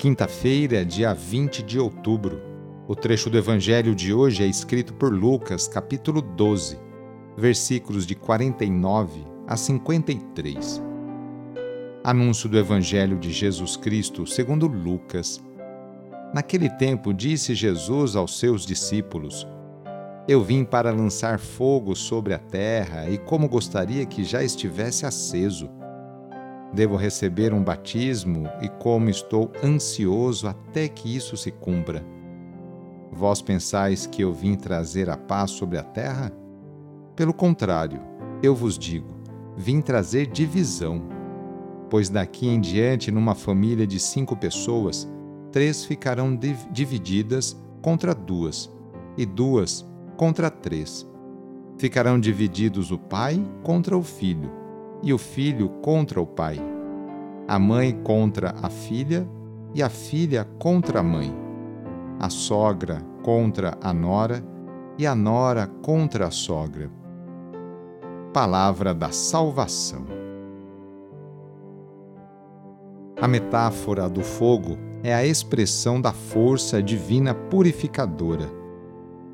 Quinta-feira, dia 20 de outubro. O trecho do Evangelho de hoje é escrito por Lucas, capítulo 12, versículos de 49 a 53. Anúncio do Evangelho de Jesus Cristo segundo Lucas. Naquele tempo disse Jesus aos seus discípulos: Eu vim para lançar fogo sobre a terra e como gostaria que já estivesse aceso Devo receber um batismo e como estou ansioso até que isso se cumpra. Vós pensais que eu vim trazer a paz sobre a terra? Pelo contrário, eu vos digo, vim trazer divisão. Pois daqui em diante, numa família de cinco pessoas, três ficarão divididas contra duas, e duas contra três. Ficarão divididos o pai contra o filho e o filho contra o pai, a mãe contra a filha e a filha contra a mãe, a sogra contra a nora e a nora contra a sogra. Palavra da Salvação. A metáfora do fogo é a expressão da força divina purificadora.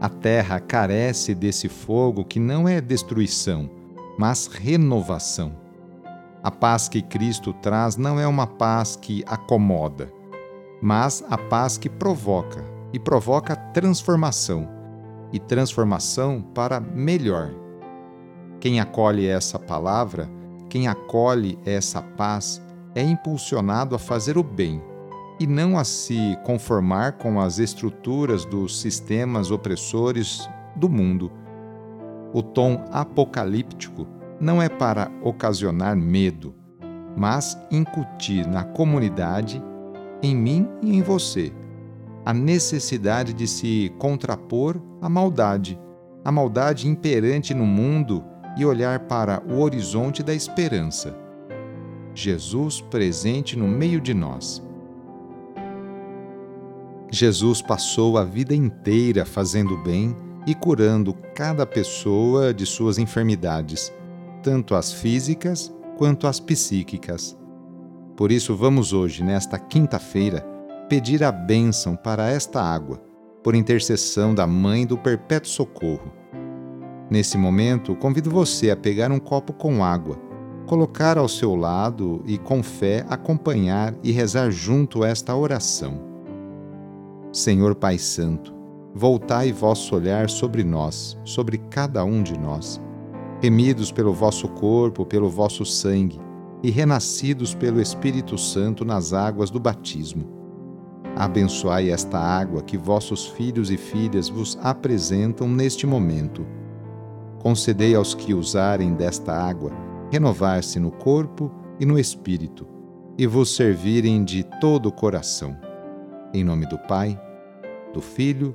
A terra carece desse fogo que não é destruição mas renovação. A paz que Cristo traz não é uma paz que acomoda, mas a paz que provoca, e provoca transformação, e transformação para melhor. Quem acolhe essa palavra, quem acolhe essa paz, é impulsionado a fazer o bem e não a se conformar com as estruturas dos sistemas opressores do mundo o tom apocalíptico não é para ocasionar medo, mas incutir na comunidade, em mim e em você, a necessidade de se contrapor à maldade, a maldade imperante no mundo e olhar para o horizonte da esperança. Jesus presente no meio de nós. Jesus passou a vida inteira fazendo bem e curando cada pessoa de suas enfermidades, tanto as físicas quanto as psíquicas. Por isso, vamos hoje, nesta quinta-feira, pedir a bênção para esta água, por intercessão da Mãe do Perpétuo Socorro. Nesse momento, convido você a pegar um copo com água, colocar ao seu lado e, com fé, acompanhar e rezar junto esta oração. Senhor Pai Santo, voltai vosso olhar sobre nós, sobre cada um de nós, remidos pelo vosso corpo, pelo vosso sangue, e renascidos pelo Espírito Santo nas águas do batismo. Abençoai esta água que vossos filhos e filhas vos apresentam neste momento. Concedei aos que usarem desta água renovar-se no corpo e no espírito, e vos servirem de todo o coração. Em nome do Pai, do Filho